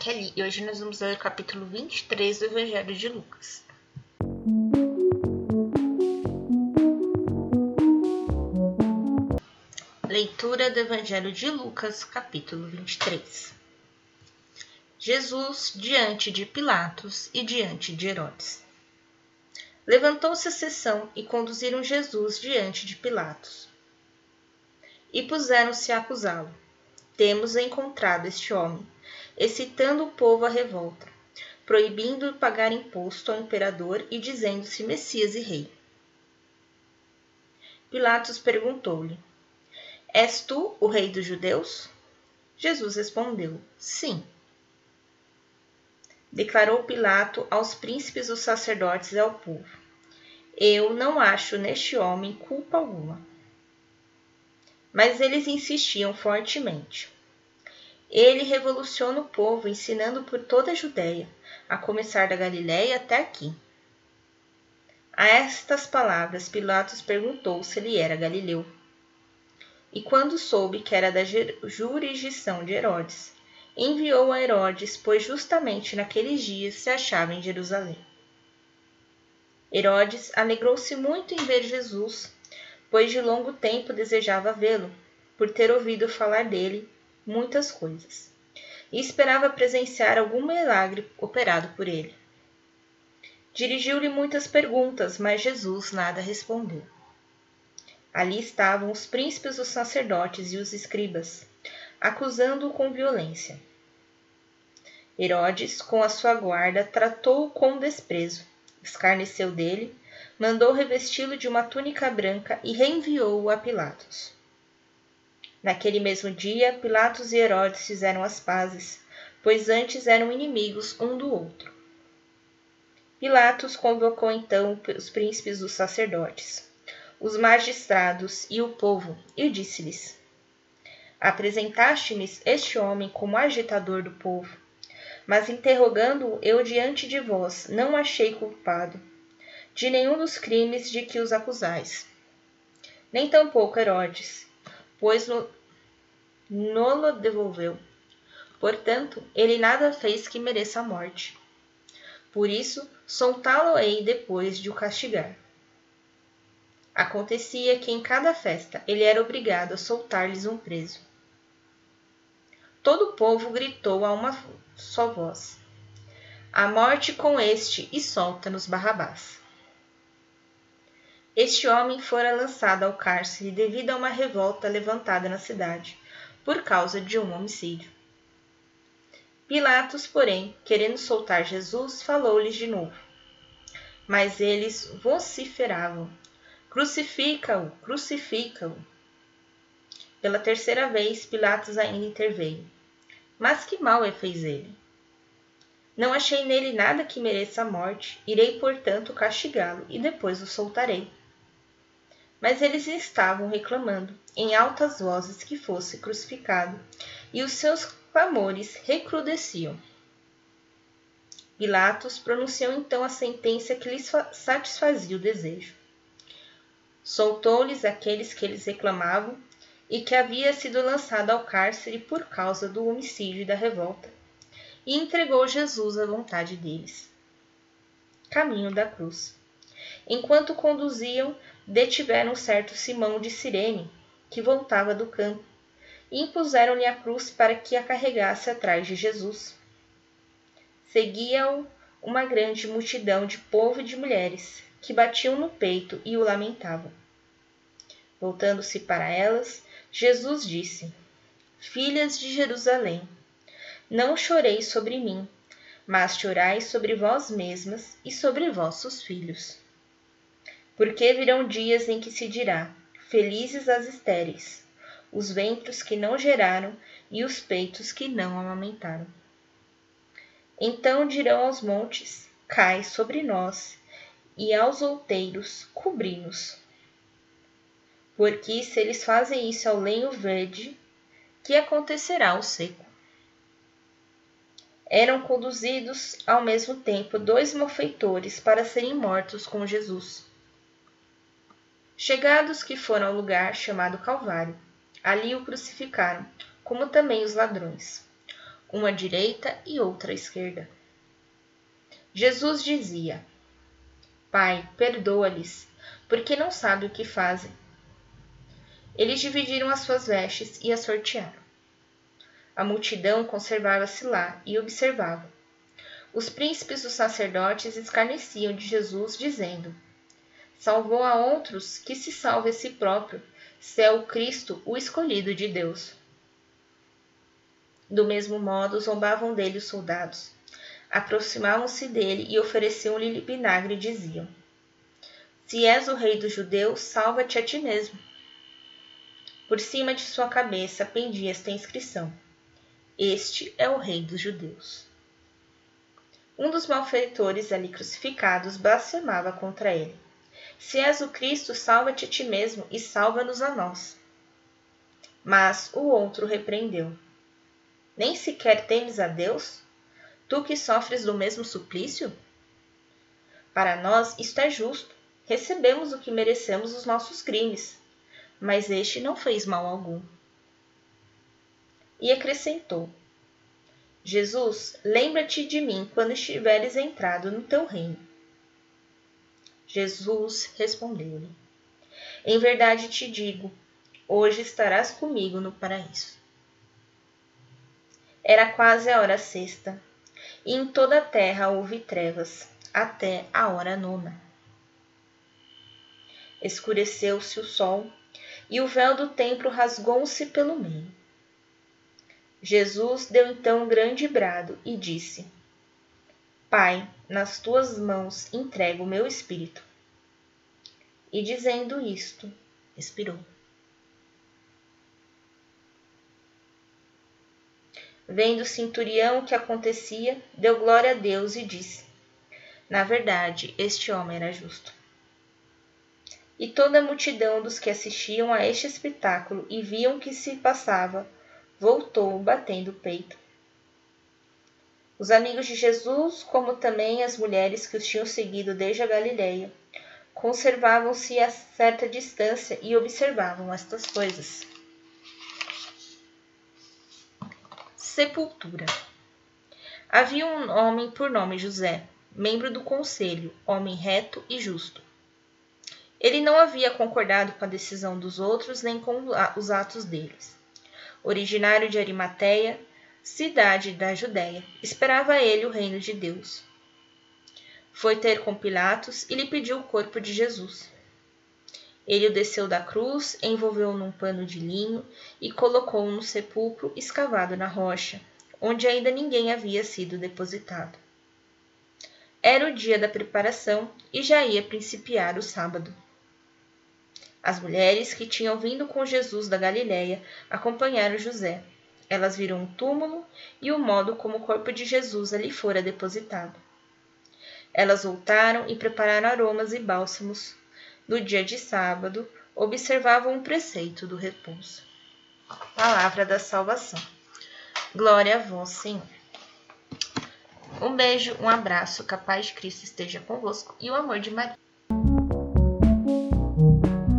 Kelly e hoje nós vamos ler o capítulo 23 do Evangelho de Lucas. Leitura do Evangelho de Lucas, capítulo 23. Jesus diante de Pilatos e diante de Herodes. Levantou-se a sessão e conduziram Jesus diante de Pilatos. E puseram-se a acusá-lo. Temos encontrado este homem excitando o povo à revolta, proibindo pagar imposto ao imperador e dizendo-se Messias e Rei. Pilatos perguntou-lhe: És tu o Rei dos Judeus? Jesus respondeu: Sim. Declarou Pilato aos príncipes dos sacerdotes e ao povo: Eu não acho neste homem culpa alguma. Mas eles insistiam fortemente. Ele revoluciona o povo, ensinando por toda a Judéia, a começar da Galiléia até aqui. A estas palavras, Pilatos perguntou se ele era galileu. E quando soube que era da jurisdição de Herodes, enviou a Herodes, pois justamente naqueles dias se achava em Jerusalém. Herodes alegrou-se muito em ver Jesus, pois de longo tempo desejava vê-lo, por ter ouvido falar dele muitas coisas, e esperava presenciar algum milagre operado por ele. Dirigiu-lhe muitas perguntas, mas Jesus nada respondeu. Ali estavam os príncipes dos sacerdotes e os escribas, acusando-o com violência. Herodes, com a sua guarda, tratou-o com desprezo, escarneceu dele, mandou revesti-lo de uma túnica branca e reenviou-o a Pilatos. Naquele mesmo dia, Pilatos e Herodes fizeram as pazes, pois antes eram inimigos um do outro. Pilatos convocou então os príncipes dos sacerdotes, os magistrados e o povo, e disse-lhes: Apresentaste-me este homem como agitador do povo, mas interrogando-o eu diante de vós, não achei culpado de nenhum dos crimes de que os acusais. Nem tampouco Herodes, pois no, nolo devolveu. Portanto, ele nada fez que mereça a morte. Por isso, soltá-lo-ei depois de o castigar. Acontecia que em cada festa ele era obrigado a soltar-lhes um preso. Todo o povo gritou a uma só voz: A morte com este e solta-nos Barrabás. Este homem fora lançado ao cárcere devido a uma revolta levantada na cidade, por causa de um homicídio. Pilatos, porém, querendo soltar Jesus, falou-lhes de novo. Mas eles vociferavam: Crucifica-o, crucifica-o. Pela terceira vez, Pilatos ainda interveio. Mas que mal é fez ele? Não achei nele nada que mereça a morte, irei, portanto, castigá-lo e depois o soltarei. Mas eles estavam reclamando em altas vozes que fosse crucificado, e os seus clamores recrudesciam. Pilatos pronunciou então a sentença que lhes satisfazia o desejo. Soltou-lhes aqueles que eles reclamavam e que havia sido lançado ao cárcere por causa do homicídio e da revolta, e entregou Jesus à vontade deles. Caminho da cruz. Enquanto conduziam, detiveram certo Simão de Cirene, que voltava do campo, e impuseram-lhe a cruz para que a carregasse atrás de Jesus. Seguia-o uma grande multidão de povo e de mulheres, que batiam no peito e o lamentavam. Voltando-se para elas, Jesus disse: Filhas de Jerusalém, não choreis sobre mim, mas chorai sobre vós mesmas e sobre vossos filhos. Porque virão dias em que se dirá: Felizes as estéreis, os ventres que não geraram e os peitos que não amamentaram. Então dirão aos montes: Cai sobre nós, e aos outeiros: Cobri-nos. Porque se eles fazem isso ao lenho verde, que acontecerá ao seco? Eram conduzidos ao mesmo tempo dois malfeitores para serem mortos com Jesus. Chegados que foram ao lugar chamado Calvário, ali o crucificaram, como também os ladrões. uma à direita e outra à esquerda. Jesus dizia: Pai, perdoa-lhes, porque não sabem o que fazem. Eles dividiram as suas vestes e as sortearam. A multidão conservava-se lá e observava. Os príncipes dos sacerdotes escarneciam de Jesus, dizendo: Salvou a outros, que se salve a si próprio, se é o Cristo, o escolhido de Deus. Do mesmo modo, zombavam dele os soldados. Aproximavam-se dele e ofereciam-lhe vinagre e diziam: Se és o rei dos judeus, salva-te a ti mesmo. Por cima de sua cabeça pendia esta inscrição: Este é o rei dos judeus. Um dos malfeitores ali crucificados blasfemava contra ele. Se és o Cristo, salva-te a ti mesmo e salva-nos a nós. Mas o outro repreendeu: Nem sequer temes a Deus? Tu que sofres do mesmo suplício? Para nós isto é justo. Recebemos o que merecemos os nossos crimes. Mas este não fez mal algum. E acrescentou: Jesus, lembra-te de mim quando estiveres entrado no teu reino. Jesus respondeu-lhe: Em verdade te digo, hoje estarás comigo no paraíso. Era quase a hora sexta e em toda a terra houve trevas, até a hora nona. Escureceu-se o sol, e o véu do templo rasgou-se pelo meio. Jesus deu então um grande brado e disse: Pai, nas tuas mãos entrego o meu espírito. E dizendo isto, expirou. Vendo o centurião o que acontecia, deu glória a Deus e disse: Na verdade, este homem era justo. E toda a multidão dos que assistiam a este espetáculo e viam o que se passava, voltou batendo o peito. Os amigos de Jesus, como também as mulheres que os tinham seguido desde a Galileia, conservavam-se a certa distância e observavam estas coisas. Sepultura. Havia um homem por nome José, membro do conselho, homem reto e justo. Ele não havia concordado com a decisão dos outros nem com os atos deles. Originário de Arimateia, cidade da Judéia, esperava ele o reino de Deus. Foi ter com Pilatos e lhe pediu o corpo de Jesus. Ele o desceu da cruz, envolveu-o num pano de linho e colocou-o no sepulcro escavado na rocha, onde ainda ninguém havia sido depositado. Era o dia da preparação e já ia principiar o sábado. As mulheres que tinham vindo com Jesus da Galiléia acompanharam José. Elas viram o túmulo e o modo como o corpo de Jesus ali fora depositado. Elas voltaram e prepararam aromas e bálsamos no dia de sábado, observavam o preceito do repouso. Palavra da salvação. Glória a vós, Senhor. Um beijo, um abraço, capaz de Cristo esteja convosco e o amor de Maria.